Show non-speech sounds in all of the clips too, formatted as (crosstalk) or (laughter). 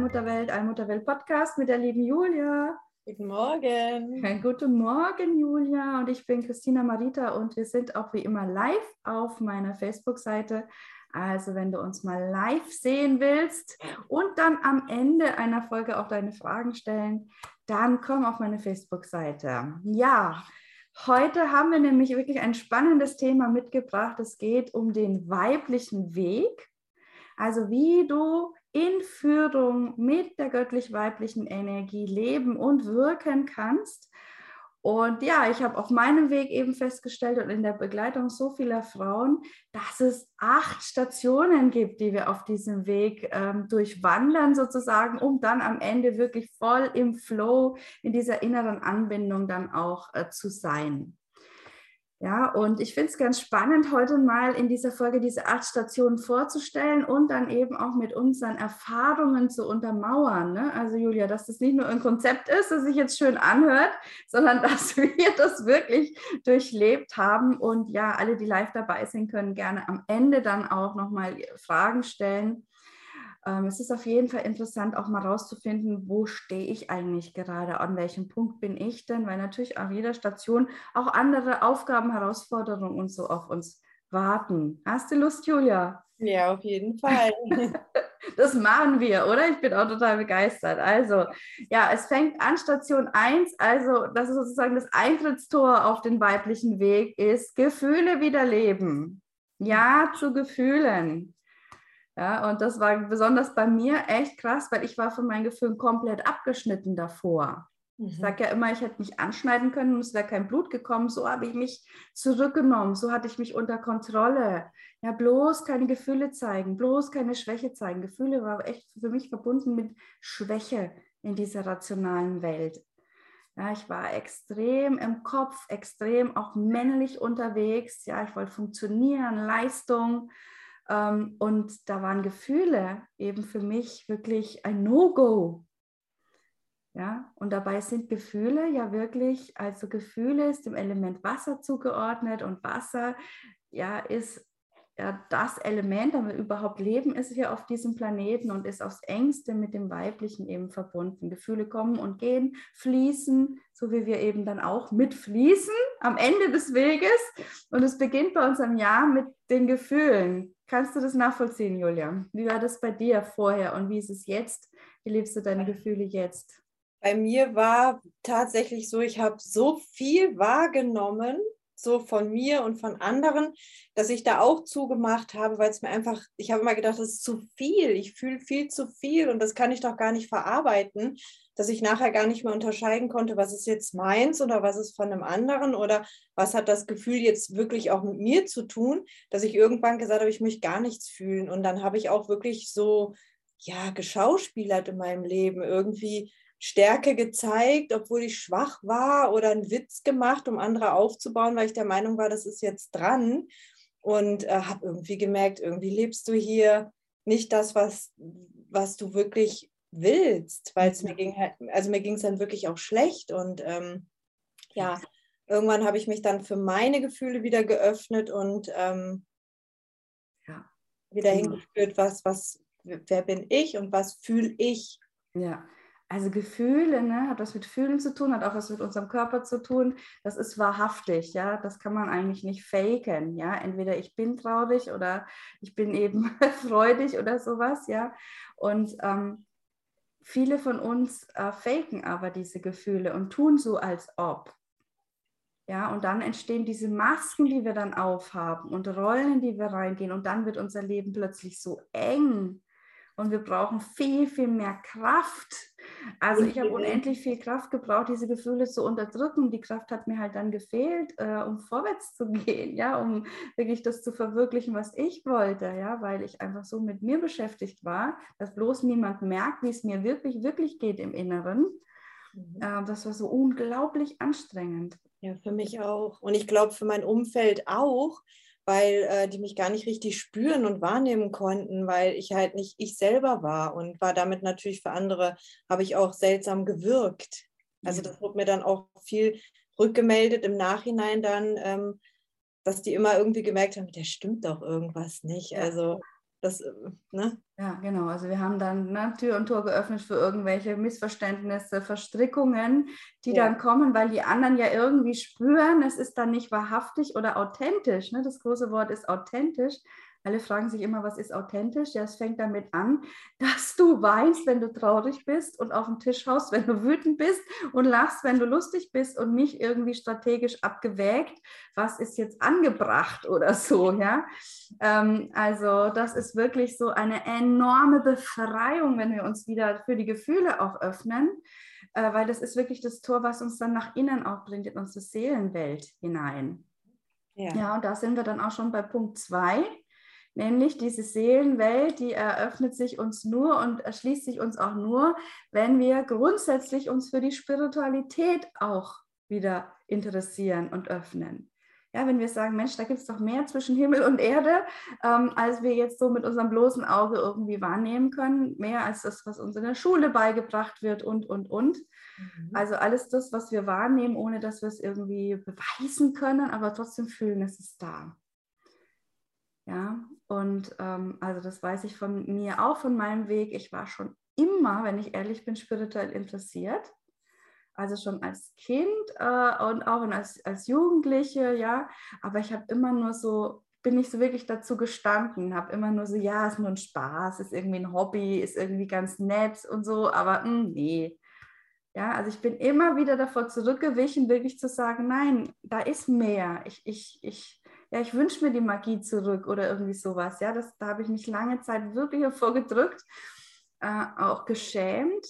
Allmutterwelt, Allmutterwelt Podcast mit der lieben Julia. Guten Morgen. Guten Morgen, Julia. Und ich bin Christina Marita und wir sind auch wie immer live auf meiner Facebook-Seite. Also, wenn du uns mal live sehen willst und dann am Ende einer Folge auch deine Fragen stellen, dann komm auf meine Facebook-Seite. Ja, heute haben wir nämlich wirklich ein spannendes Thema mitgebracht. Es geht um den weiblichen Weg. Also, wie du in Führung mit der göttlich-weiblichen Energie leben und wirken kannst. Und ja, ich habe auf meinem Weg eben festgestellt und in der Begleitung so vieler Frauen, dass es acht Stationen gibt, die wir auf diesem Weg ähm, durchwandern sozusagen, um dann am Ende wirklich voll im Flow, in dieser inneren Anbindung dann auch äh, zu sein. Ja, und ich finde es ganz spannend, heute mal in dieser Folge diese acht Stationen vorzustellen und dann eben auch mit unseren Erfahrungen zu untermauern. Ne? Also Julia, dass das nicht nur ein Konzept ist, das sich jetzt schön anhört, sondern (laughs) dass wir das wirklich durchlebt haben. Und ja, alle, die live dabei sind, können gerne am Ende dann auch nochmal Fragen stellen ähm, es ist auf jeden Fall interessant, auch mal rauszufinden, wo stehe ich eigentlich gerade, an welchem Punkt bin ich denn, weil natürlich auf jeder Station auch andere Aufgaben, Herausforderungen und so auf uns warten. Hast du Lust, Julia? Ja, auf jeden Fall. (laughs) das machen wir, oder? Ich bin auch total begeistert. Also, ja, es fängt an Station 1, also das ist sozusagen das Eintrittstor auf den weiblichen Weg, ist Gefühle wiederleben. Ja zu Gefühlen. Ja, und das war besonders bei mir echt krass, weil ich war von meinen Gefühlen komplett abgeschnitten davor. Mhm. Ich sage ja immer, ich hätte mich anschneiden können und es wäre kein Blut gekommen. So habe ich mich zurückgenommen, so hatte ich mich unter Kontrolle. Ja, bloß keine Gefühle zeigen, bloß keine Schwäche zeigen. Gefühle war echt für mich verbunden mit Schwäche in dieser rationalen Welt. Ja, ich war extrem im Kopf, extrem auch männlich unterwegs. Ja, ich wollte funktionieren, Leistung. Ähm, und da waren Gefühle eben für mich wirklich ein No-Go. Ja, und dabei sind Gefühle ja wirklich, also Gefühle ist dem Element Wasser zugeordnet und Wasser ja ist ja das Element, damit überhaupt Leben ist hier auf diesem Planeten und ist aufs engste mit dem Weiblichen eben verbunden. Gefühle kommen und gehen, fließen, so wie wir eben dann auch mitfließen am Ende des Weges. Und es beginnt bei uns am Jahr mit den Gefühlen. Kannst du das nachvollziehen, Julia? Wie war das bei dir vorher und wie ist es jetzt? Wie lebst du deine Gefühle jetzt? Bei mir war tatsächlich so, ich habe so viel wahrgenommen, so von mir und von anderen, dass ich da auch zugemacht habe, weil es mir einfach, ich habe immer gedacht, das ist zu viel, ich fühle viel zu viel und das kann ich doch gar nicht verarbeiten dass ich nachher gar nicht mehr unterscheiden konnte, was ist jetzt meins oder was ist von einem anderen oder was hat das Gefühl jetzt wirklich auch mit mir zu tun, dass ich irgendwann gesagt habe, ich möchte gar nichts fühlen. Und dann habe ich auch wirklich so, ja, geschauspielert in meinem Leben, irgendwie Stärke gezeigt, obwohl ich schwach war oder einen Witz gemacht, um andere aufzubauen, weil ich der Meinung war, das ist jetzt dran. Und äh, habe irgendwie gemerkt, irgendwie lebst du hier nicht das, was, was du wirklich willst, weil es mir ging halt, also mir ging es dann wirklich auch schlecht und ähm, ja, irgendwann habe ich mich dann für meine Gefühle wieder geöffnet und ähm, ja, wieder genau. hingeführt, was, was, wer bin ich und was fühle ich. Ja, also Gefühle, ne, hat was mit Fühlen zu tun, hat auch was mit unserem Körper zu tun. Das ist wahrhaftig, ja. Das kann man eigentlich nicht faken, ja. Entweder ich bin traurig oder ich bin eben (laughs) freudig oder sowas, ja. Und ähm, viele von uns äh, faken aber diese Gefühle und tun so, als ob. Ja, und dann entstehen diese Masken, die wir dann aufhaben und Rollen, in die wir reingehen. Und dann wird unser Leben plötzlich so eng. Und wir brauchen viel, viel mehr Kraft, Also ich habe unendlich viel Kraft gebraucht, diese Gefühle zu unterdrücken. Die Kraft hat mir halt dann gefehlt, äh, um vorwärts zu gehen, ja, um wirklich das zu verwirklichen, was ich wollte, ja, weil ich einfach so mit mir beschäftigt war, dass bloß niemand merkt, wie es mir wirklich, wirklich geht im Inneren. Mhm. Äh, das war so unglaublich anstrengend. Ja, für mich auch. Und ich glaube, für mein Umfeld auch, weil äh, die mich gar nicht richtig spüren und wahrnehmen konnten, weil ich halt nicht ich selber war und war damit natürlich für andere, habe ich auch seltsam gewirkt. Also das wurde mir dann auch viel rückgemeldet im Nachhinein dann, ähm, dass die immer irgendwie gemerkt haben, der stimmt doch irgendwas nicht. Also das, äh, ne? Ja, genau. Also wir haben dann ne, Tür und Tor geöffnet für irgendwelche Missverständnisse, Verstrickungen, die ja. dann kommen, weil die anderen ja irgendwie spüren, es ist dann nicht wahrhaftig oder authentisch. Ne? Das große Wort ist authentisch. Alle fragen sich immer, was ist authentisch? Ja, es fängt damit an, dass du weinst, wenn du traurig bist und auf den Tisch haust, wenn du wütend bist und lachst, wenn du lustig bist und nicht irgendwie strategisch abgewägt, was ist jetzt angebracht oder so. Ja, ähm, also das ist wirklich so eine enorme Befreiung, wenn wir uns wieder für die Gefühle auch öffnen äh, weil das ist wirklich das Tor, was uns dann nach innen auch bringt, in unsere Seelenwelt hinein. Ja. ja, und da sind wir dann auch schon bei Punkt 2 nämlich diese Seelenwelt, die eröffnet sich uns nur und erschließt sich uns auch nur, wenn wir grundsätzlich uns für die Spiritualität auch wieder interessieren und öffnen. Ja, wenn wir sagen, Mensch, da gibt es doch mehr zwischen Himmel und Erde, ähm, als wir jetzt so mit unserem bloßen Auge irgendwie wahrnehmen können, mehr als das, was uns in der Schule beigebracht wird und, und, und. Mhm. Also alles das, was wir wahrnehmen, ohne dass wir es irgendwie beweisen können, aber trotzdem fühlen, es ist da. Ja, und ähm, also das weiß ich von mir auch, von meinem Weg. Ich war schon immer, wenn ich ehrlich bin, spirituell interessiert. Also schon als Kind äh, und auch als, als Jugendliche, ja. Aber ich habe immer nur so, bin nicht so wirklich dazu gestanden, habe immer nur so, ja, ist nur ein Spaß, ist irgendwie ein Hobby, ist irgendwie ganz nett und so, aber mh, hm, nee. Ja, also ich bin immer wieder davor zurückgewichen, wirklich zu sagen, nein, da ist mehr. Ich, ich, ich, ja, ich wünsche mir die Magie zurück oder irgendwie sowas. Ja, das, da habe ich mich lange Zeit wirklich (laughs) hervorgedrückt, äh, auch geschämt,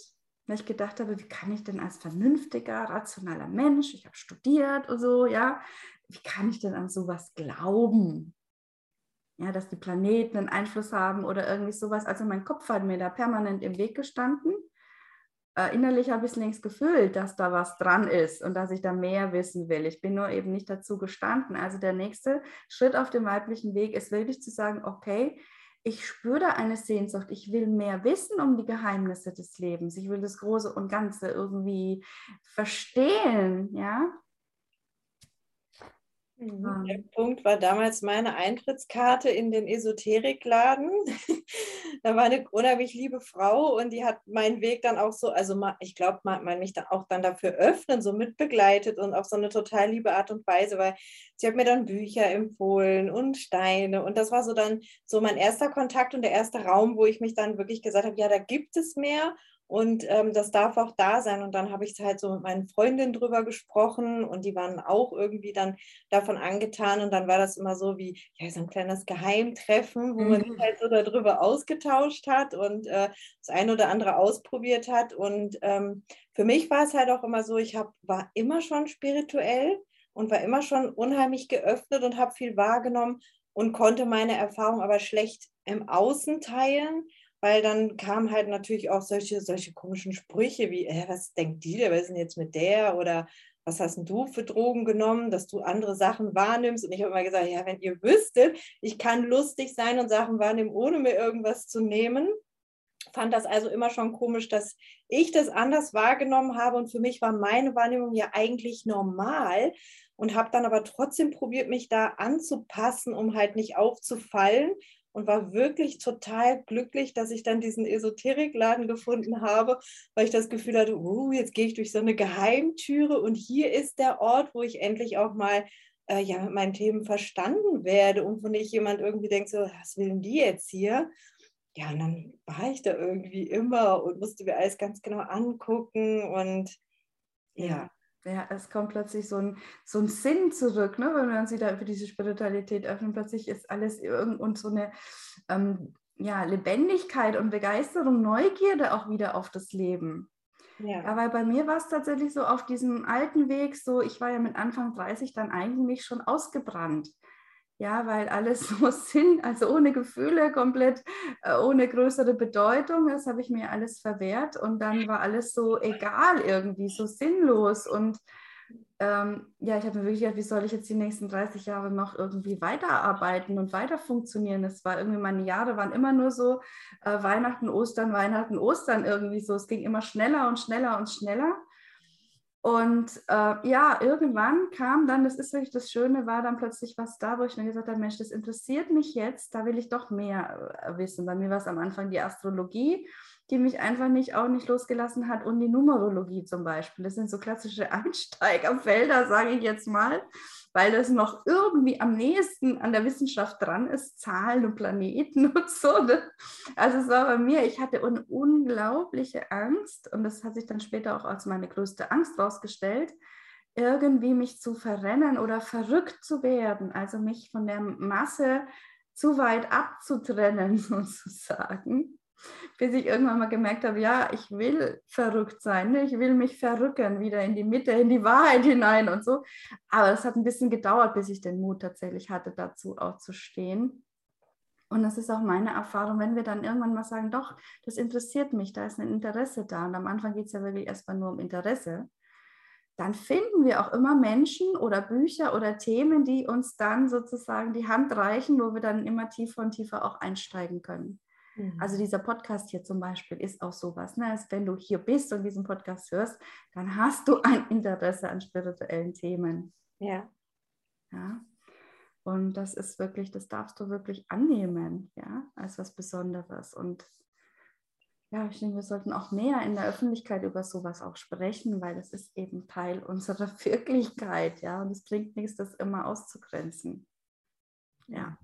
weil ich gedacht habe, wie kann ich denn als vernünftiger, rationaler Mensch, ich habe studiert und so, ja, wie kann ich denn an sowas glauben? Ja, dass die Planeten einen Einfluss haben oder irgendwie sowas. Also mein Kopf hat mir da permanent im Weg gestanden äh, innerlich habe ich es längst gefühlt, dass da was dran ist und dass ich da mehr wissen will. Ich bin nur eben nicht dazu gestanden. Also der nächste Schritt auf dem weiblichen Weg ist wirklich zu sagen, okay, ich spüre da eine Sehnsucht, ich will mehr wissen um die Geheimnisse des Lebens, ich will das Große und Ganze irgendwie verstehen, ja. Mhm. Der Punkt war damals meine Eintrittskarte in den Esoterikladen. (laughs) da war eine unheimlich liebe Frau und die hat meinen Weg dann auch so, also ich glaube, man, man mich dann auch dann dafür öffnen, so mitbegleitet und auf so eine total liebe Art und Weise, weil sie hat mir dann Bücher empfohlen und Steine und das war so dann so mein erster Kontakt und der erste Raum, wo ich mich dann wirklich gesagt habe, ja, da gibt es mehr und ähm, das darf auch da sein. Und dann habe ich halt so mit meinen Freundinnen drüber gesprochen und die waren auch irgendwie dann davon angetan. Und dann war das immer so wie ja, so ein kleines Geheimtreffen, wo man sich mhm. halt so darüber ausgetauscht hat und äh, das eine oder andere ausprobiert hat. Und ähm, für mich war es halt auch immer so, ich hab, war immer schon spirituell und war immer schon unheimlich geöffnet und habe viel wahrgenommen und konnte meine Erfahrung aber schlecht im Außen teilen weil dann kamen halt natürlich auch solche, solche komischen Sprüche wie, äh, was denkt die, was ist denn jetzt mit der oder was hast denn du für Drogen genommen, dass du andere Sachen wahrnimmst? Und ich habe immer gesagt, ja, wenn ihr wüsstet, ich kann lustig sein und Sachen wahrnehmen, ohne mir irgendwas zu nehmen. Fand das also immer schon komisch, dass ich das anders wahrgenommen habe und für mich war meine Wahrnehmung ja eigentlich normal und habe dann aber trotzdem probiert, mich da anzupassen, um halt nicht aufzufallen und war wirklich total glücklich, dass ich dann diesen Esoterikladen gefunden habe, weil ich das Gefühl hatte, uh, jetzt gehe ich durch so eine Geheimtüre und hier ist der Ort, wo ich endlich auch mal äh, ja, mit meinen Themen verstanden werde und wo nicht jemand irgendwie denkt, so, was will denn die jetzt hier? Ja, und dann war ich da irgendwie immer und musste mir alles ganz genau angucken und ja. Ja, es kommt plötzlich so ein, so ein Sinn zurück, ne? wenn wir uns wieder für diese Spiritualität öffnen. Plötzlich ist alles irgend und so eine ähm, ja, Lebendigkeit und Begeisterung, Neugierde auch wieder auf das Leben. Ja. Aber bei mir war es tatsächlich so auf diesem alten Weg so, ich war ja mit Anfang 30 dann eigentlich schon ausgebrannt. Ja, weil alles (laughs) so Sinn, also ohne Gefühle, komplett äh, ohne größere Bedeutung, das habe ich mir alles verwehrt und dann war alles so egal irgendwie, so sinnlos und ähm, ja, ich habe mir wirklich gedacht, wie soll ich jetzt die nächsten 30 Jahre noch irgendwie weiterarbeiten und weiter funktionieren? Es war irgendwie, meine Jahre waren immer nur so äh, Weihnachten, Ostern, Weihnachten, Ostern irgendwie so. Es ging immer schneller und schneller und schneller. Und äh, ja, irgendwann kam dann, das ist wirklich das Schöne, war dann plötzlich was da, wo ich mir gesagt habe, Mensch, das interessiert mich jetzt, da will ich doch mehr äh, wissen. Bei mir war es am Anfang die Astrologie die mich einfach nicht auch nicht losgelassen hat und die Numerologie zum Beispiel. Das sind so klassische (laughs) Einsteigerfelder, sage ich jetzt mal, weil das noch irgendwie am nächsten an der Wissenschaft dran ist, Zahlen und Planeten (laughs) und so. Ne? Also es war bei mir, ich hatte eine unglaubliche Angst und das hat sich dann später auch als meine größte Angst rausgestellt, irgendwie mich zu verrennen oder verrückt zu werden, also mich von der Masse zu weit abzutrennen (laughs) sozusagen bis ich irgendwann mal gemerkt habe, ja, ich will verrückt sein, ne? ich will mich verrücken, wieder in die Mitte, in die Wahrheit hinein und so. Aber es hat ein bisschen gedauert, bis ich den Mut tatsächlich hatte, dazu auch zu stehen. Und das ist auch meine Erfahrung, wenn wir dann irgendwann mal sagen, doch, das interessiert mich, da ist ein Interesse da. Und am Anfang geht es ja wirklich erstmal nur um Interesse. Dann finden wir auch immer Menschen oder Bücher oder Themen, die uns dann sozusagen die Hand reichen, wo wir dann immer tiefer und tiefer auch einsteigen können. Also mhm. dieser Podcast hier zum Beispiel ist auch sowas. Ne? Also wenn du hier bist und diesen Podcast hörst, dann hast du ein Interesse an spirituellen Themen. Ja. Ja. Und das ist wirklich, das darfst du wirklich annehmen, ja, als was Besonderes. Und ja, ich denke, wir sollten auch mehr in der Öffentlichkeit über sowas auch sprechen, weil das ist eben Teil unserer (laughs) Wirklichkeit, ja. Und es bringt nichts, das immer auszugrenzen. Ja.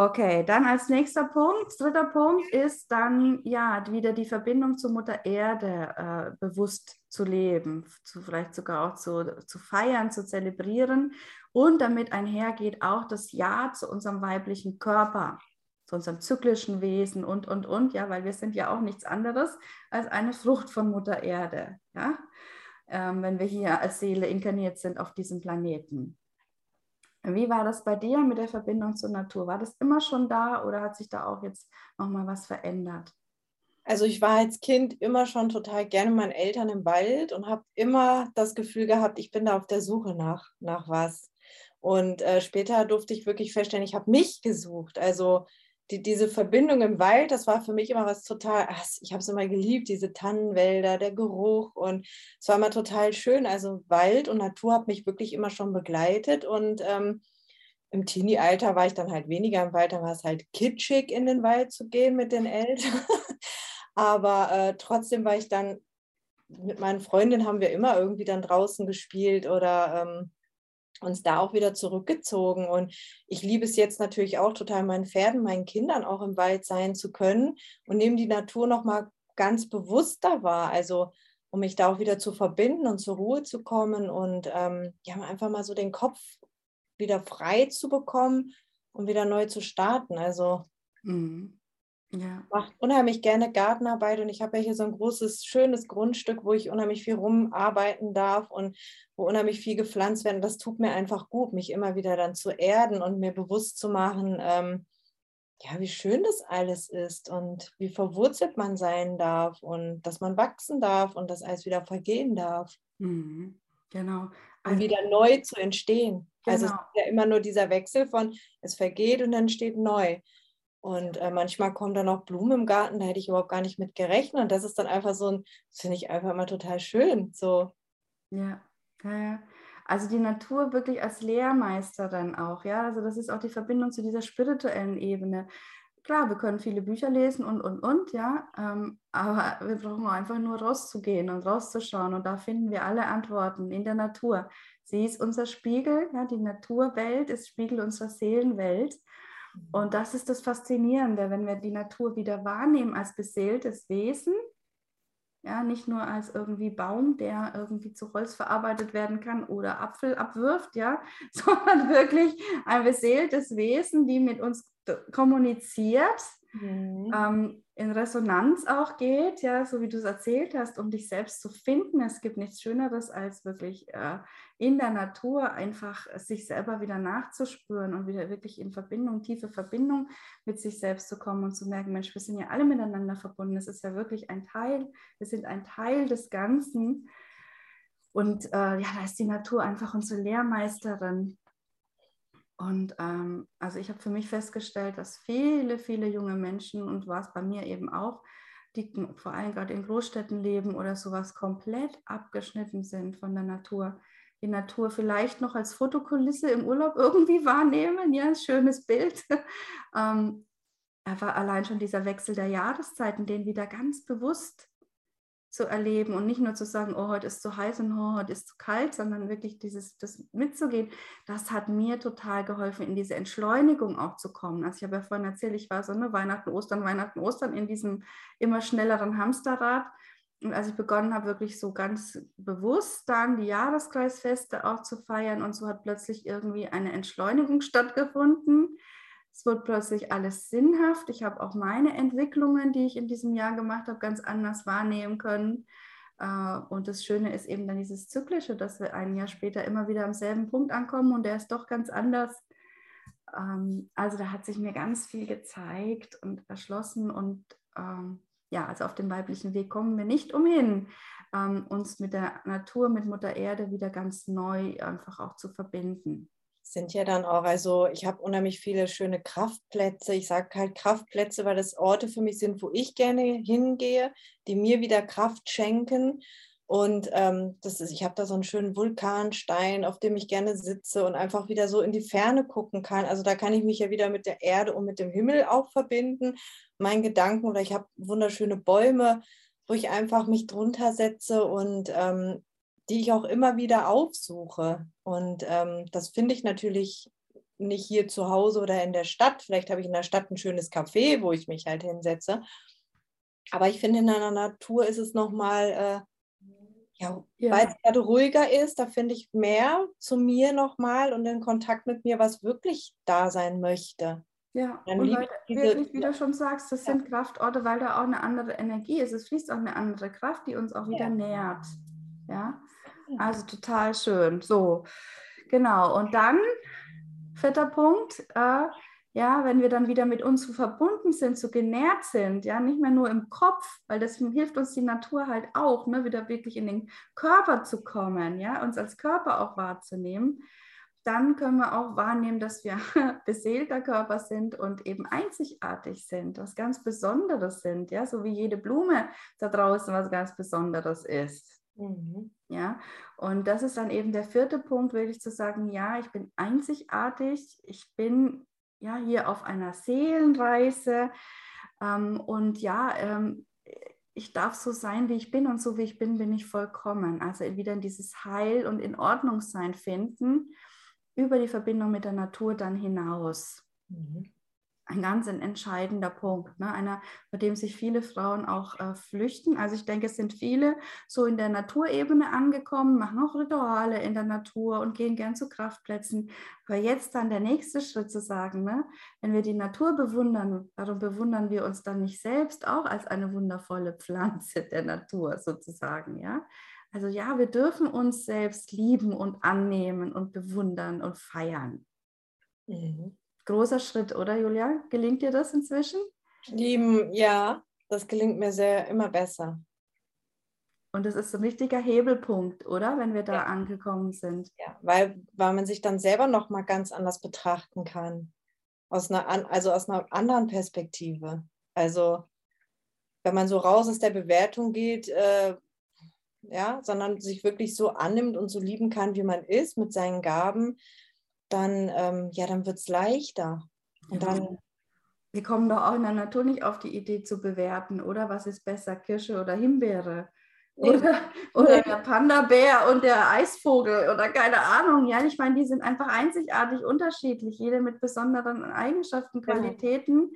Okay, dann als nächster Punkt, dritter Punkt ist dann ja wieder die Verbindung zur Mutter Erde äh, bewusst zu leben, zu, vielleicht sogar auch zu, zu feiern, zu zelebrieren und damit einhergeht auch das Ja zu unserem weiblichen Körper, zu unserem zyklischen Wesen und, und, und, ja, weil wir sind ja auch nichts anderes als eine Frucht von Mutter Erde, ja, ähm, wenn wir hier als Seele inkarniert sind auf diesem Planeten. Wie war das bei dir mit der Verbindung zur Natur? War das immer schon da oder hat sich da auch jetzt nochmal was verändert? Also ich war als Kind immer schon total gerne meinen Eltern im Wald und habe immer das Gefühl gehabt, ich bin da auf der Suche nach, nach was. Und äh, später durfte ich wirklich feststellen, ich habe mich gesucht. Also die, diese Verbindung im Wald, das war für mich immer was total, ach, ich habe es immer geliebt, diese Tannenwälder, der Geruch und es war immer total schön. Also Wald und Natur hat mich wirklich immer schon begleitet und ähm, im Teenie-Alter war ich dann halt weniger im Wald, da war es halt kitschig, in den Wald zu gehen mit den Eltern. (laughs) Aber äh, trotzdem war ich dann, mit meinen Freundinnen haben wir immer irgendwie dann draußen gespielt oder ähm, uns da auch wieder zurückgezogen. Und ich liebe es jetzt natürlich auch total, meinen Pferden, meinen Kindern auch im Wald sein zu können und nehme die Natur nochmal ganz bewusster wahr. Also um mich da auch wieder zu verbinden und zur Ruhe zu kommen und ähm, ja, einfach mal so den Kopf wieder frei zu bekommen und wieder neu zu starten. Also mhm. Ja. Macht unheimlich gerne Gartenarbeit und ich habe ja hier so ein großes, schönes Grundstück, wo ich unheimlich viel rumarbeiten darf und wo unheimlich viel gepflanzt werden. Das tut mir einfach gut, mich immer wieder dann zu erden und mir bewusst zu machen, ähm, ja, wie schön das alles ist und wie verwurzelt man sein darf und dass man wachsen darf und dass alles wieder vergehen darf. Mhm. Genau. Also, und wieder neu zu entstehen. Genau. Also es genau. ist ja immer nur dieser Wechsel von es vergeht und dann steht neu. Und äh, manchmal kommen dann auch Blumen im Garten, da hätte ich überhaupt gar nicht mit gerechnet. Und das ist dann einfach so ein, das finde ich einfach immer total schön. So. Ja, ja, ja. Also die Natur wirklich als Lehrmeister dann auch, ja. Also das ist auch die Verbindung zu dieser spirituellen Ebene. Klar, wir können viele Bücher lesen und, und, und, ja, ähm, aber wir brauchen einfach nur rauszugehen und rauszuschauen und da finden wir alle Antworten in der Natur. Sie ist unser Spiegel, ja, die Naturwelt ist Spiegel unserer Seelenwelt und das ist das Faszinierende, wenn wir die Natur wieder wahrnehmen als beseeltes Wesen, ja, nicht nur als irgendwie Baum, der irgendwie zu Holz verarbeitet werden kann oder Apfel abwirft, ja, (laughs) sondern wirklich ein beseeltes Wesen, die mit uns kommuniziert mhm. ähm, in Resonanz auch geht, ja, so wie du es erzählt hast, um dich selbst zu finden. Es gibt nichts Schöneres, als wirklich äh, in der Natur einfach sich selber wieder nachzuspüren und wieder wirklich in Verbindung, tiefe Verbindung mit sich selbst zu kommen und zu merken, Mensch, wir sind ja alle miteinander verbunden. Es ist ja wirklich ein Teil, wir sind ein Teil des Ganzen. Und äh, ja, da ist die Natur einfach unsere Lehrmeisterin. Und ähm, also ich habe für mich festgestellt, dass viele, viele junge Menschen, und war es bei mir eben auch, die vor allem gerade in Großstädten leben oder sowas, komplett abgeschnitten sind von der Natur. Die Natur vielleicht noch als Fotokulisse im Urlaub (laughs) irgendwie wahrnehmen, ja, ein schönes Bild. (laughs) ähm, aber allein schon dieser Wechsel der Jahreszeiten, den wieder ganz bewusst zu erleben und nicht nur zu sagen, oh, heute ist zu heiß und oh, heute ist zu kalt, sondern wirklich dieses, das mitzugehen, das hat mir total geholfen, in diese Entschleunigung auch zu kommen. Also ich habe ja vorhin erzählt, ich war so eine Weihnachten, Ostern, Weihnachten, Ostern in diesem immer schnelleren Hamsterrad. Und als ich begonnen habe, wirklich so ganz bewusst dann die Jahreskreisfeste auch zu feiern und so hat plötzlich irgendwie eine Entschleunigung stattgefunden es wird plötzlich alles sinnhaft. Ich habe auch meine Entwicklungen, die ich in diesem Jahr gemacht habe, ganz anders wahrnehmen können. Äh, und das Schöne ist eben dann dieses Zyklische, dass wir ein Jahr später immer wieder am selben Punkt ankommen und der ist doch ganz anders. Ähm, also da hat sich mir ganz viel gezeigt und erschlossen und ähm, ja, also auf dem weiblichen Weg kommen wir nicht umhin, ähm, uns mit der Natur, mit Mutter Erde wieder ganz neu einfach auch zu verbinden sind ja dann auch, also ich habe unheimlich viele schöne Kraftplätze. Ich sage halt Kraftplätze, weil das Orte für mich sind, wo ich gerne hingehe, die mir wieder Kraft schenken. Und ähm, das ist, ich habe da so einen schönen Vulkanstein, auf dem ich gerne sitze und einfach wieder so in die Ferne gucken kann. Also da kann ich mich ja wieder mit der Erde und mit dem Himmel auch verbinden, meinen Gedanken. Oder ich habe wunderschöne Bäume, wo ich einfach mich drunter setze und ähm, die ich auch immer wieder aufsuche. Und ähm, das finde ich natürlich nicht hier zu Hause oder in der Stadt. Vielleicht habe ich in der Stadt ein schönes Café, wo ich mich halt hinsetze. Aber ich finde, in einer Natur ist es nochmal, äh, ja, ja. weil es gerade ruhiger ist, da finde ich mehr zu mir nochmal und in Kontakt mit mir, was wirklich da sein möchte. Ja, Dann und weil, diese, wirklich, wie du schon sagst, das ja. sind Kraftorte, weil da auch eine andere Energie ist. Es fließt auch eine andere Kraft, die uns auch wieder nährt. Ja, also total schön. So, genau. Und dann, vierter Punkt, äh, ja, wenn wir dann wieder mit uns so verbunden sind, so genährt sind, ja, nicht mehr nur im Kopf, weil das hilft uns die Natur halt auch, ne, wieder wirklich in den Körper zu kommen, ja, uns als Körper auch wahrzunehmen, dann können wir auch wahrnehmen, dass wir (laughs) beseelter Körper sind und eben einzigartig sind, was ganz Besonderes sind, ja, so wie jede Blume da draußen was ganz Besonderes ist. Mhm. Ja, und das ist dann eben der vierte Punkt, wirklich zu sagen, ja, ich bin einzigartig, ich bin ja hier auf einer Seelenreise ähm, und ja, ähm, ich darf so sein, wie ich bin und so wie ich bin, bin ich vollkommen. Also wieder in dieses Heil und in Ordnung sein finden über die Verbindung mit der Natur dann hinaus. Mhm ein ganz entscheidender Punkt, ne? einer, bei dem sich viele Frauen auch äh, flüchten. Also ich denke, es sind viele so in der Naturebene angekommen, machen auch Rituale in der Natur und gehen gern zu Kraftplätzen. Aber jetzt dann der nächste Schritt zu sagen, ne? wenn wir die Natur bewundern, warum bewundern wir uns dann nicht selbst auch als eine wundervolle Pflanze der Natur sozusagen, ja? Also ja, wir dürfen uns selbst lieben und annehmen und bewundern und feiern. Mhm großer Schritt, oder Julia? Gelingt dir das inzwischen? Lieben, ja, das gelingt mir sehr immer besser. Und das ist ein richtiger Hebelpunkt, oder? Wenn wir da ja. angekommen sind. Ja, weil, weil man sich dann selber nochmal ganz anders betrachten kann. Aus einer, also aus einer anderen Perspektive. Also, wenn man so raus aus der Bewertung geht, äh, ja, sondern sich wirklich so annimmt und so lieben kann, wie man ist, mit seinen Gaben, dann, ähm, ja, dann wird es leichter. Und dann. Wir kommen doch auch in der Natur nicht auf die Idee zu bewerten, oder? Was ist besser, Kirsche oder Himbeere? Oder, oder der Panda-Bär und der Eisvogel oder keine Ahnung. Ja, ich meine, die sind einfach einzigartig unterschiedlich, jede mit besonderen Eigenschaften, Qualitäten.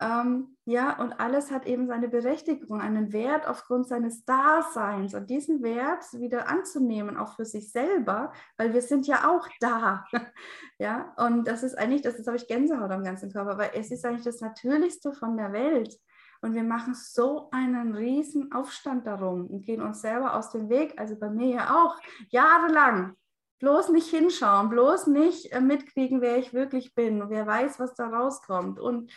Ähm, ja, und alles hat eben seine Berechtigung, einen Wert aufgrund seines Daseins und diesen Wert wieder anzunehmen, auch für sich selber, weil wir sind ja auch da. (laughs) ja, und das ist eigentlich, das ist, habe ich Gänsehaut am ganzen Körper, weil es ist eigentlich das Natürlichste von der Welt. Und wir machen so einen riesen Aufstand darum und gehen uns selber aus dem Weg. Also bei mir ja auch jahrelang. Bloß nicht hinschauen, bloß nicht äh, mitkriegen, wer ich wirklich bin wer weiß, was da rauskommt. Und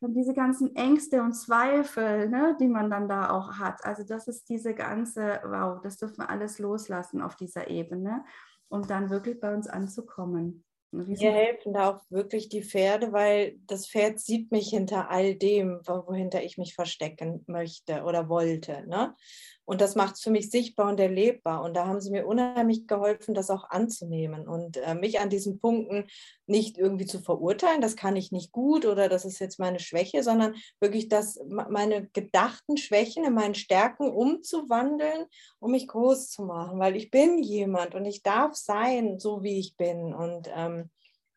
und diese ganzen Ängste und Zweifel, ne, die man dann da auch hat. Also das ist diese ganze, wow, das dürfen wir alles loslassen auf dieser Ebene, um dann wirklich bei uns anzukommen. Mir helfen da auch wirklich die Pferde, weil das Pferd sieht mich hinter all dem, wohinter ich mich verstecken möchte oder wollte. Ne? Und das macht es für mich sichtbar und erlebbar. Und da haben sie mir unheimlich geholfen, das auch anzunehmen und äh, mich an diesen Punkten nicht irgendwie zu verurteilen, das kann ich nicht gut oder das ist jetzt meine Schwäche, sondern wirklich das, meine gedachten Schwächen in meinen Stärken umzuwandeln, um mich groß zu machen, weil ich bin jemand und ich darf sein, so wie ich bin. Und ähm,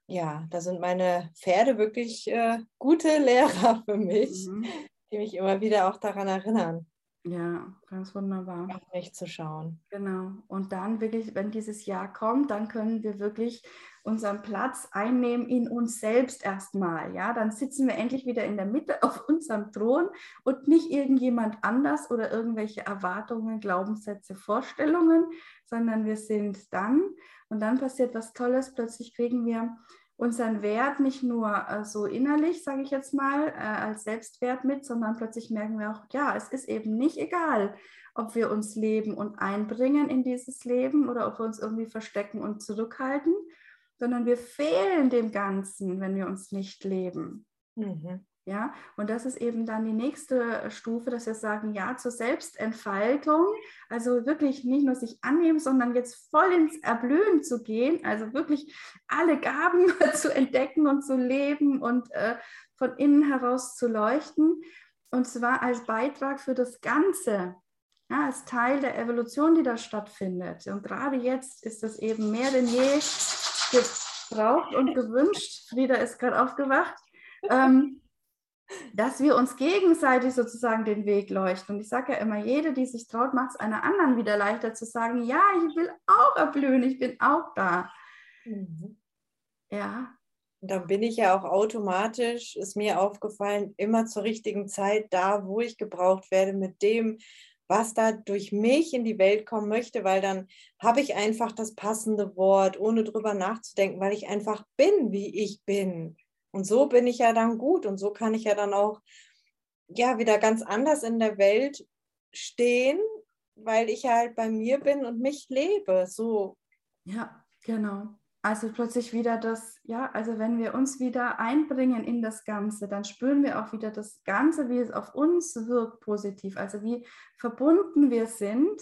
ja, da sind meine Pferde wirklich äh, gute Lehrer für mich, mhm. die mich immer wieder auch daran erinnern. Ja, ganz wunderbar. Auf mich zu schauen. Genau. Und dann wirklich, wenn dieses Jahr kommt, dann können wir wirklich unseren Platz einnehmen in uns selbst erstmal. Ja, dann sitzen wir endlich wieder in der Mitte (laughs) auf unserem Thron und nicht irgendjemand anders oder irgendwelche Erwartungen, Glaubenssätze, Vorstellungen, sondern wir sind dann und dann passiert was Tolles. Plötzlich kriegen wir unseren Wert nicht nur äh, so innerlich, sage ich jetzt mal, äh, als Selbstwert mit, sondern plötzlich merken wir auch, ja, es ist eben nicht egal, ob wir uns leben und einbringen in dieses Leben oder ob wir uns irgendwie verstecken und zurückhalten, sondern wir fehlen dem Ganzen, wenn wir uns nicht leben. Mhm. Ja, und das ist eben dann die nächste Stufe, dass wir sagen, ja zur Selbstentfaltung, also wirklich nicht nur sich annehmen, sondern jetzt voll ins Erblühen zu gehen, also wirklich alle Gaben (laughs) zu entdecken und zu leben und äh, von innen heraus zu leuchten. Und zwar als Beitrag für das Ganze, ja, als Teil der Evolution, die da stattfindet. Und gerade jetzt ist das eben mehr denn je gebraucht und gewünscht. Frieda ist gerade aufgewacht. Ähm, dass wir uns gegenseitig sozusagen den Weg leuchten. Und ich sage ja immer, jede, die sich traut, macht es einer anderen wieder leichter zu sagen, ja, ich will auch erblühen, ich bin auch da. Mhm. Ja. Und dann bin ich ja auch automatisch, ist mir aufgefallen, immer zur richtigen Zeit da, wo ich gebraucht werde, mit dem, was da durch mich in die Welt kommen möchte, weil dann habe ich einfach das passende Wort, ohne drüber nachzudenken, weil ich einfach bin, wie ich bin. Und so bin ich ja dann gut und so kann ich ja dann auch ja wieder ganz anders in der Welt stehen, weil ich halt bei mir bin und mich lebe. So. Ja, genau. Also plötzlich wieder das, ja, also wenn wir uns wieder einbringen in das Ganze, dann spüren wir auch wieder das Ganze, wie es auf uns wirkt positiv, also wie verbunden wir sind.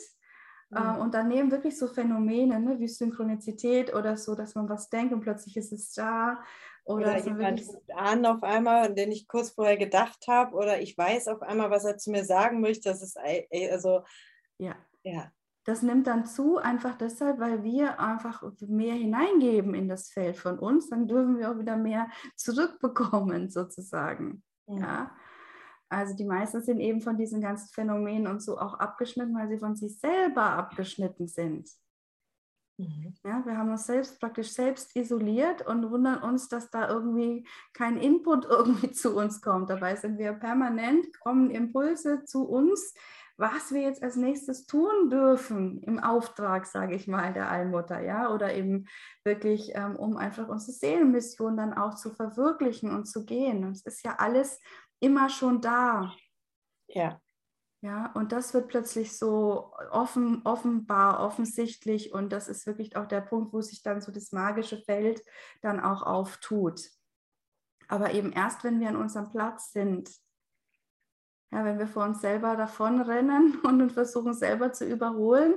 Mhm. Äh, und dann nehmen wirklich so Phänomene ne, wie Synchronizität oder so, dass man was denkt und plötzlich ist es da. Oder, oder jemand ruft an auf einmal, den ich kurz vorher gedacht habe, oder ich weiß auf einmal, was er zu mir sagen möchte. Das ist also ja. ja. Das nimmt dann zu, einfach deshalb, weil wir einfach mehr hineingeben in das Feld von uns, dann dürfen wir auch wieder mehr zurückbekommen, (laughs) sozusagen. Mhm. Ja. Also die meisten sind eben von diesen ganzen Phänomenen und so auch abgeschnitten, weil sie von sich selber abgeschnitten sind. Mhm. Ja, wir haben uns selbst praktisch selbst isoliert und wundern uns, dass da irgendwie kein Input (laughs) irgendwie zu uns kommt. Dabei sind wir permanent, kommen Impulse zu uns, was wir jetzt als nächstes tun dürfen im Auftrag, sage ich mal, der Allmutter, ja, oder eben wirklich, ähm, um einfach unsere Seelenmission dann auch zu verwirklichen und zu gehen. Und es ist ja alles immer schon da. Ja. Ja, und das wird plötzlich so offen, offenbar, offensichtlich und das ist wirklich auch der Punkt, wo sich dann so das magische Feld dann auch auftut. Aber eben erst, wenn wir an unserem Platz sind. Ja, wenn wir vor uns selber davonrennen (laughs) und versuchen selber zu überholen,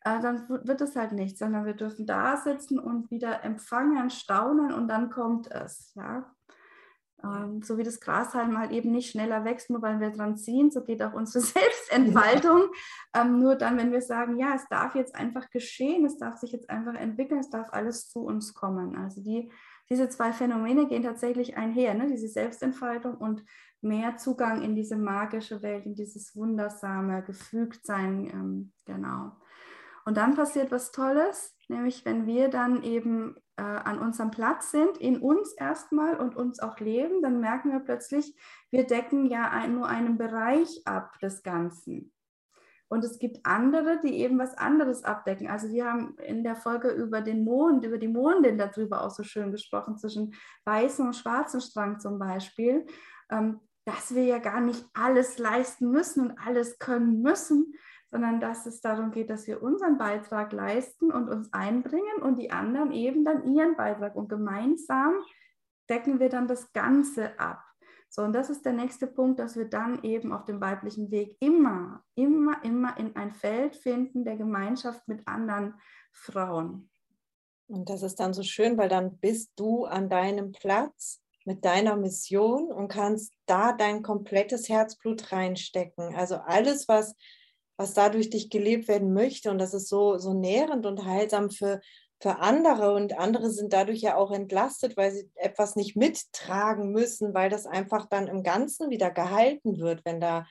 äh, dann wird es halt nicht, sondern wir dürfen da sitzen und wieder empfangen, staunen und dann kommt es. Ja. Ähm, so wie das Grashalm halt eben nicht schneller wächst, nur weil wir dran ziehen, so geht auch unsere (laughs) Selbstentfaltung. Ähm, nur dann, wenn wir sagen, ja, es darf jetzt einfach geschehen, es darf sich jetzt einfach entwickeln, es darf alles zu uns kommen. Also die diese zwei Phänomene gehen tatsächlich einher, ne? diese Selbstentfaltung und mehr Zugang in diese magische Welt, in dieses wundersame Gefügtsein, ähm, genau. Und dann passiert was Tolles, nämlich wenn wir dann eben äh, an unserem Platz sind, in uns erstmal und uns auch leben, dann merken wir plötzlich, wir decken ja ein, nur einen Bereich ab des Ganzen. Und es gibt andere, die eben was anderes abdecken. Also wir haben in der Folge über den Mond, über die Mondin darüber auch so schön gesprochen, zwischen weißem und schwarzem Strang zum Beispiel, ähm, dass wir ja gar nicht alles leisten müssen und alles können müssen, sondern dass es darum geht, dass wir unseren Beitrag leisten und uns einbringen und die anderen eben dann ihren Beitrag. Und gemeinsam decken wir dann das Ganze ab. So, und das ist der nächste Punkt, dass wir dann eben auf dem weiblichen Weg immer, immer, immer in ein Feld finden der Gemeinschaft mit anderen Frauen. Und das ist dann so schön, weil dann bist du an deinem Platz mit deiner Mission und kannst da dein komplettes Herzblut reinstecken. Also alles, was was da durch dich gelebt werden möchte. Und das ist so, so nährend und heilsam für, für andere. Und andere sind dadurch ja auch entlastet, weil sie etwas nicht mittragen müssen, weil das einfach dann im Ganzen wieder gehalten wird, wenn da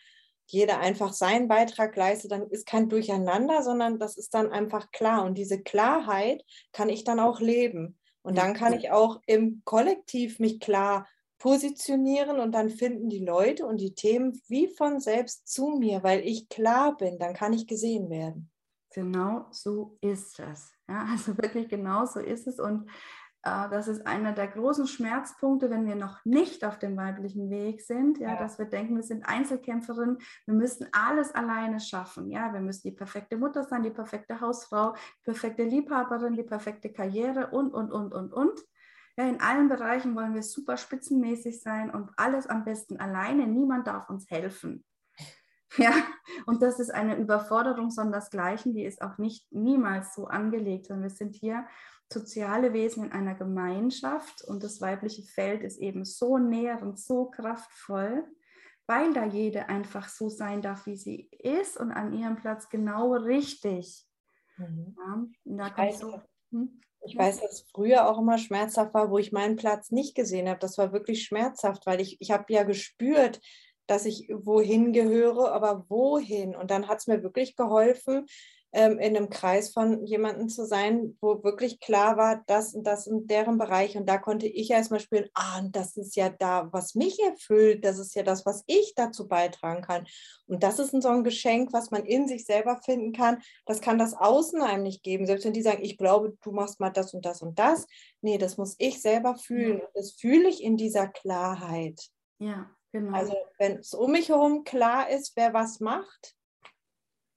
jeder einfach seinen Beitrag leistet, dann ist kein Durcheinander, sondern das ist dann einfach klar. Und diese Klarheit kann ich dann auch leben. Und dann kann ich auch im Kollektiv mich klar positionieren und dann finden die Leute und die Themen wie von selbst zu mir, weil ich klar bin, dann kann ich gesehen werden. Genau so ist es. Ja, (laughs) also wirklich genau so ist es. Und äh, das ist einer der großen Schmerzpunkte, wenn wir noch nicht auf dem weiblichen Weg sind, ja, ja, dass wir denken, wir sind Einzelkämpferinnen, wir müssen alles alleine schaffen. Ja, wir müssen die perfekte Mutter sein, die perfekte Hausfrau, die perfekte Liebhaberin, die perfekte Karriere und, und, und, und, und. Ja, in allen Bereichen wollen wir super spitzenmäßig sein und alles am besten alleine. Niemand darf uns helfen. (laughs) Ja, und das ist eine Überforderung sondersgleichen, die ist auch nicht niemals so angelegt, sondern wir sind hier soziale Wesen in einer Gemeinschaft und das weibliche Feld ist eben so nährend, so kraftvoll, weil da jede einfach so sein darf, wie sie ist und an ihrem Platz genau richtig. Mhm. Ja, da kannst du, hm? Ich weiß, dass früher auch immer schmerzhaft war, wo ich meinen Platz nicht gesehen habe. Das war wirklich schmerzhaft, weil ich, ich habe ja gespürt, dass ich wohin gehöre, aber wohin? Und dann hat es mir wirklich geholfen, in einem Kreis von jemandem zu sein, wo wirklich klar war, das und das in deren Bereich. Und da konnte ich erstmal spüren, ah, das ist ja da, was mich erfüllt, das ist ja das, was ich dazu beitragen kann. Und das ist so ein Geschenk, was man in sich selber finden kann. Das kann das Außen einem nicht geben. Selbst wenn die sagen, ich glaube, du machst mal das und das und das. Nee, das muss ich selber fühlen. Und das fühle ich in dieser Klarheit. Ja, genau. Also wenn es um mich herum klar ist, wer was macht,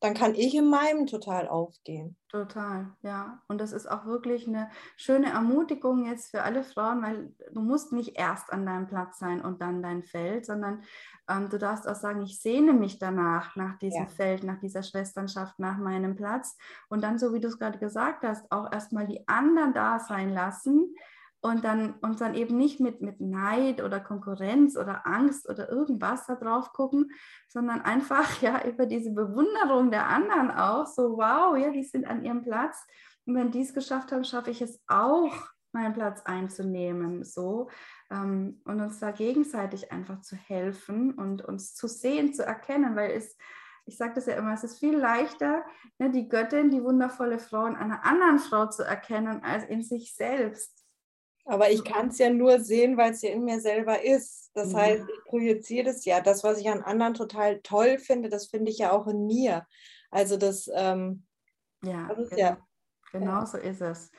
dann kann ich in meinem total aufgehen. Total, ja. Und das ist auch wirklich eine schöne Ermutigung jetzt für alle Frauen, weil du musst nicht erst an deinem Platz sein und dann dein Feld, sondern ähm, du darfst auch sagen, ich sehne mich danach, nach diesem ja. Feld, nach dieser Schwesternschaft, nach meinem Platz. Und dann, so wie du es gerade gesagt hast, auch erstmal die anderen da sein lassen und dann uns dann eben nicht mit, mit Neid oder Konkurrenz oder Angst oder irgendwas da drauf gucken, sondern einfach (laughs) ja über diese Bewunderung der anderen auch so, wow, ja, die sind an ihrem Platz. Und wenn die es geschafft haben, schaffe ich es auch, meinen Platz einzunehmen. So ähm, und uns da gegenseitig einfach zu helfen und uns zu sehen, zu erkennen, weil es ich sage das ja immer, es ist viel leichter, ne, die Göttin, die wundervolle Frau in einer anderen Frau zu erkennen, als in sich selbst. Aber ich kann es ja nur sehen, weil es ja in mir selber ist. Das ja. heißt, ich projiziere das ja. Das, was ich an anderen total toll finde, das finde ich ja auch in mir. Also das, ähm, ja, das ist genau. ja. Genau so ist es.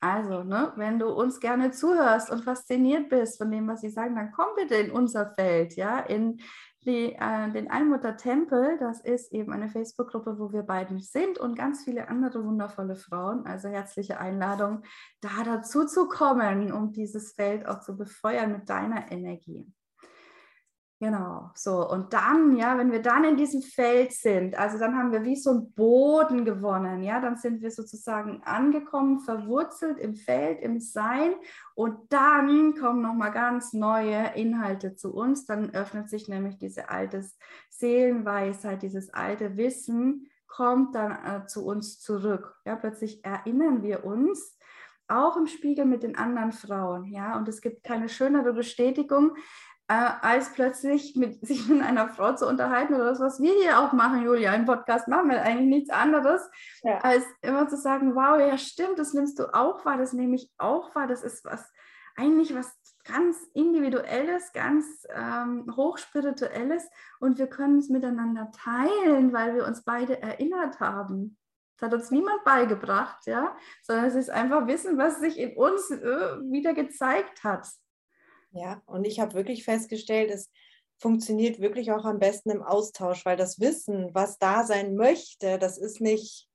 Also, ne, wenn du uns gerne zuhörst und fasziniert bist von dem, was sie sagen, dann komm bitte in unser Feld, ja, in die, äh, den Allmutter Tempel. Das ist eben eine Facebook-Gruppe, wo wir beiden sind und ganz viele andere wundervolle Frauen. Also herzliche Einladung, da dazu zu kommen, um dieses Feld auch zu befeuern mit deiner Energie. Genau, so. Und dann, ja, wenn wir dann in diesem Feld sind, also dann haben wir wie so einen Boden gewonnen, ja, dann sind wir sozusagen angekommen, verwurzelt im Feld, im Sein und dann kommen nochmal ganz neue Inhalte zu uns. Dann öffnet sich nämlich diese alte Seelenweisheit, dieses alte Wissen kommt dann äh, zu uns zurück. Ja, plötzlich erinnern wir uns auch im Spiegel mit den anderen Frauen, ja. Und es gibt keine schönere Bestätigung, äh, als plötzlich mit, (laughs) sich mit einer Frau zu unterhalten oder das, was wir hier auch machen, Julia, im Podcast machen wir eigentlich nichts anderes, ja. als immer zu sagen, wow, ja stimmt, das nimmst du auch wahr, das nehme ich auch wahr, das ist was, eigentlich was ganz Individuelles, ganz ähm, Hochspirituelles und wir können es miteinander teilen, weil wir uns beide erinnert haben. Das hat uns niemand beigebracht, ja, sondern es ist einfach Wissen, was sich in uns äh, wieder gezeigt hat. Ja, und ich habe wirklich festgestellt, es funktioniert wirklich auch am besten im Austausch, weil das Wissen, was da sein möchte, das ist nicht,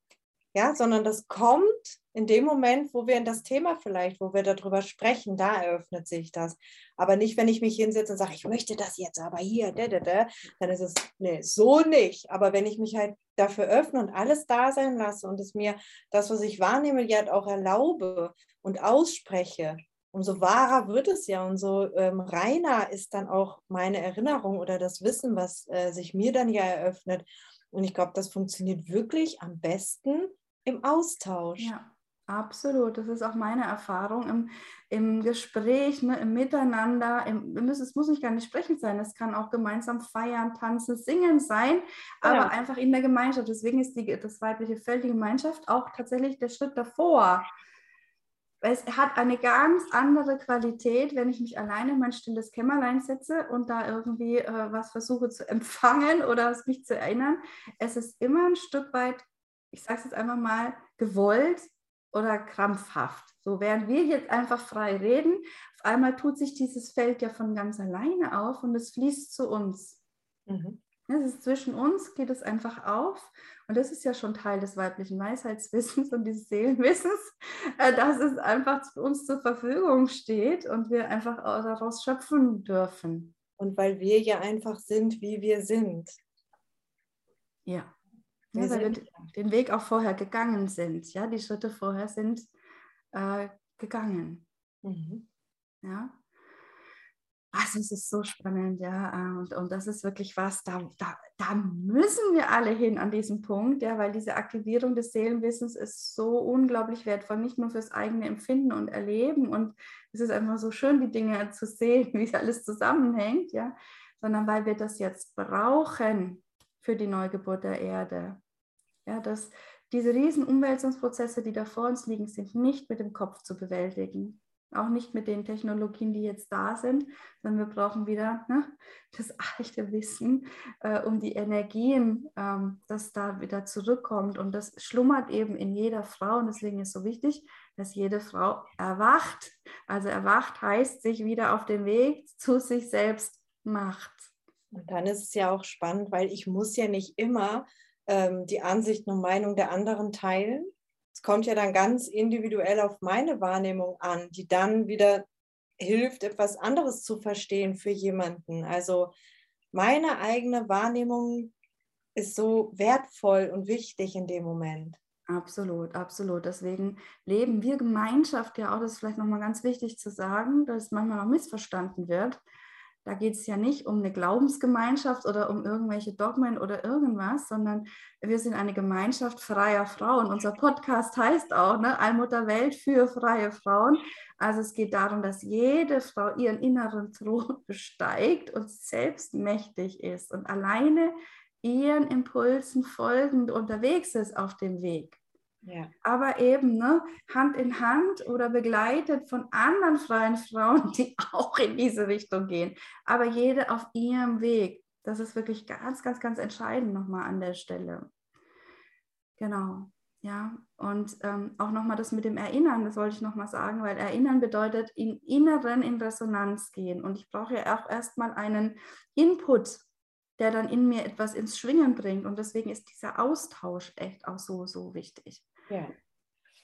ja, sondern das kommt in dem Moment, wo wir in das Thema vielleicht, wo wir darüber sprechen, da eröffnet sich das. Aber nicht, wenn ich mich hinsetze und sage, ich möchte das jetzt, aber hier, da, da, da, dann ist es, nee, so nicht. Aber wenn ich mich halt dafür öffne und alles da sein lasse und es mir das, was ich wahrnehme, ja auch erlaube und ausspreche, umso wahrer wird es ja, umso ähm, reiner ist dann auch meine Erinnerung oder das Wissen, was äh, sich mir dann ja eröffnet. Und ich glaube, das funktioniert wirklich am besten im Austausch. Ja. Absolut, das ist auch meine Erfahrung im, im Gespräch, ne, im Miteinander. Im, es muss nicht gar nicht sprechend sein, es kann auch gemeinsam feiern, tanzen, singen sein, aber ja. einfach in der Gemeinschaft. Deswegen ist die, das weibliche Feld, die Gemeinschaft auch tatsächlich der Schritt davor es hat eine ganz andere Qualität, wenn ich mich alleine in mein stilles Kämmerlein setze und da irgendwie äh, was versuche zu (laughs) empfangen oder mich zu erinnern. Es ist immer ein Stück weit, ich sage es jetzt einfach mal, gewollt oder krampfhaft. So während wir jetzt einfach frei reden, auf einmal tut sich dieses Feld ja von ganz alleine auf und es fließt zu uns. Mhm. Es ist zwischen uns, geht es einfach auf. Und das ist ja schon Teil des weiblichen Weisheitswissens und dieses Seelenwissens, (laughs) äh, dass es einfach für uns zur Verfügung steht und wir einfach daraus schöpfen dürfen. Und weil wir ja einfach sind, wie wir sind. Ja. ja weil wir den Weg auch vorher gegangen sind. Ja, die Schritte vorher sind äh, gegangen. Mhm. Ja. Also es ist so spannend, ja. Äh, und, und das ist wirklich was, da, da, da müssen wir alle hin an diesem Punkt, ja, weil diese Aktivierung des Seelenwissens ist so unglaublich wertvoll, nicht nur fürs eigene Empfinden und Erleben. Und es ist einfach so schön, die Dinge (laughs) zu sehen, wie alles zusammenhängt, ja, sondern weil wir das jetzt brauchen für die Neugeburt der Erde. Ja, dass diese riesen Umwälzungsprozesse, die da vor uns liegen, sind nicht mit dem Kopf zu bewältigen auch nicht mit den Technologien, die jetzt da sind, sondern wir brauchen wieder ne, das (laughs) echte Wissen äh, um die Energien, ähm, dass da wieder zurückkommt. Und das schlummert eben in jeder Frau. Und deswegen ist es so wichtig, dass jede Frau erwacht. Also erwacht heißt, sich wieder auf den Weg zu sich selbst macht. Und dann ist es ja auch spannend, weil ich muss ja nicht immer ähm, die Ansichten und Meinung der anderen teilen, es kommt ja dann ganz individuell auf meine Wahrnehmung an, die dann wieder hilft, etwas anderes zu verstehen für jemanden. Also meine eigene Wahrnehmung ist so wertvoll und wichtig in dem Moment. Absolut, absolut. Deswegen leben wir Gemeinschaft ja auch, das ist vielleicht nochmal ganz wichtig zu sagen, dass es manchmal noch missverstanden wird. Da geht es ja nicht um eine Glaubensgemeinschaft oder um irgendwelche Dogmen oder irgendwas, sondern wir sind eine Gemeinschaft freier Frauen. Unser Podcast heißt auch ne, Allmutter Welt für freie Frauen. Also es geht darum, dass jede Frau ihren inneren Thron (laughs) besteigt und selbstmächtig ist und alleine ihren Impulsen folgend unterwegs ist auf dem Weg. Aber eben ne, Hand in Hand oder begleitet von anderen freien Frauen, (laughs) die auch in diese Richtung gehen. Aber jede auf ihrem Weg. Das ist wirklich ganz, ganz, ganz entscheidend nochmal an der Stelle. Genau. Ja, und ähm, auch nochmal das mit dem Erinnern, das wollte ich nochmal sagen, weil Erinnern bedeutet im Inneren in Resonanz gehen. Und ich brauche ja auch erstmal einen Input der dann in mir etwas ins Schwingen bringt. Und deswegen ist dieser Austausch echt auch so, so wichtig. Ja.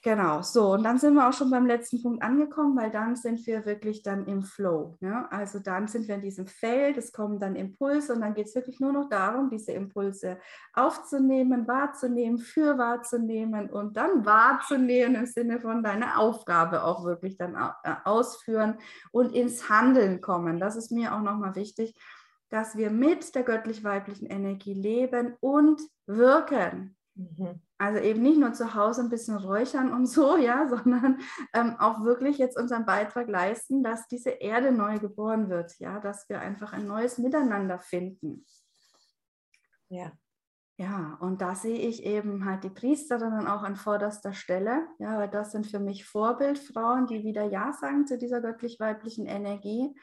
Genau, so, und dann sind wir auch schon beim letzten Punkt angekommen, weil dann sind wir wirklich dann im Flow. Ne? Also dann sind wir in diesem Feld, es kommen dann Impulse und dann geht es wirklich nur noch darum, diese Impulse aufzunehmen, wahrzunehmen, für wahrzunehmen und dann wahrzunehmen im Sinne von deiner Aufgabe auch wirklich dann äh, ausführen und ins Handeln kommen. Das ist mir auch nochmal wichtig, dass wir mit der göttlich-weiblichen Energie leben und wirken. Mhm. Also eben nicht nur zu Hause ein bisschen räuchern und so, (laughs) ja, sondern ähm, auch wirklich jetzt unseren Beitrag leisten, dass diese Erde neu geboren wird, ja, dass wir einfach ein neues Miteinander finden. Ja. Ja, und da sehe ich eben halt die Priesterinnen auch an vorderster Stelle, ja, weil das sind für mich Vorbildfrauen, die wieder Ja sagen zu dieser göttlich-weiblichen Energie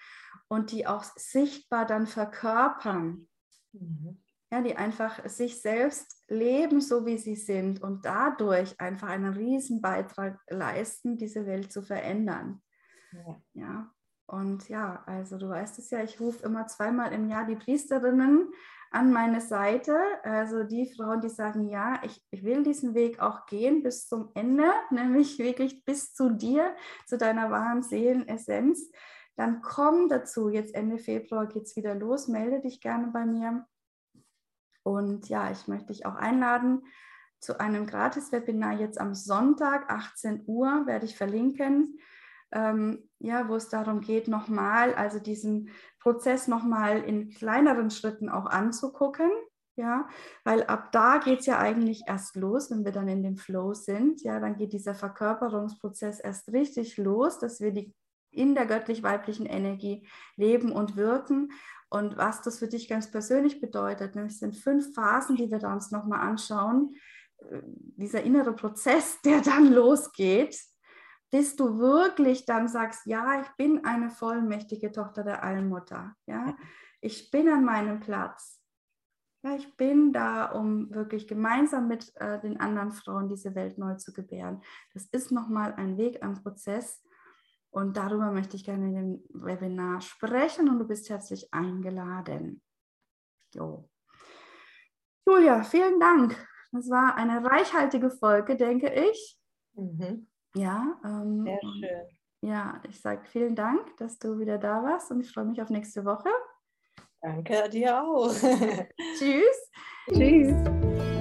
und die auch sichtbar dann verkörpern. Mhm. Ja, die einfach sich selbst leben, so wie sie sind und dadurch einfach einen riesen Beitrag leisten, diese Welt zu verändern. Ja. ja. Und ja, also du weißt es ja, ich rufe immer zweimal im Jahr die Priesterinnen an meine Seite. Also die Frauen, die sagen, ja, ich, ich will diesen Weg auch gehen bis zum Ende, (laughs) nämlich wirklich bis zu dir, zu deiner wahren Seelenessenz. Dann komm dazu. Jetzt Ende Februar geht es wieder los. Melde dich gerne bei mir. Und ja, ich möchte dich auch einladen zu einem Gratis-Webinar jetzt am Sonntag, 18 Uhr, werde ich verlinken. Ähm, ja, wo es darum geht, nochmal, also diesen Prozess nochmal in kleineren Schritten auch anzugucken. Ja, weil ab da geht es ja eigentlich erst los, wenn wir dann in dem Flow sind. Ja, dann geht dieser Verkörperungsprozess erst richtig los, dass wir die in der göttlich-weiblichen Energie leben und wirken. Und was das für dich ganz persönlich bedeutet, nämlich sind fünf Phasen, die wir uns nochmal anschauen. Äh, dieser innere Prozess, (laughs) der dann losgeht, bis du wirklich dann sagst, ja, ich bin eine vollmächtige Tochter der Allmutter. Ja, ich bin an meinem Platz. Ja, ich bin da, um wirklich gemeinsam mit äh, den anderen Frauen diese Welt neu zu gebären. Das ist nochmal ein Weg, ein Prozess. Und darüber möchte ich gerne in dem Webinar sprechen und du bist herzlich eingeladen. Jo. Julia, vielen Dank. Das war eine reichhaltige Folge, denke ich. Mhm. Ja, ähm, sehr schön. Ja, ich sage vielen Dank, dass du wieder da warst und ich freue mich auf nächste Woche. Danke dir auch. (laughs) Tschüss. Tschüss.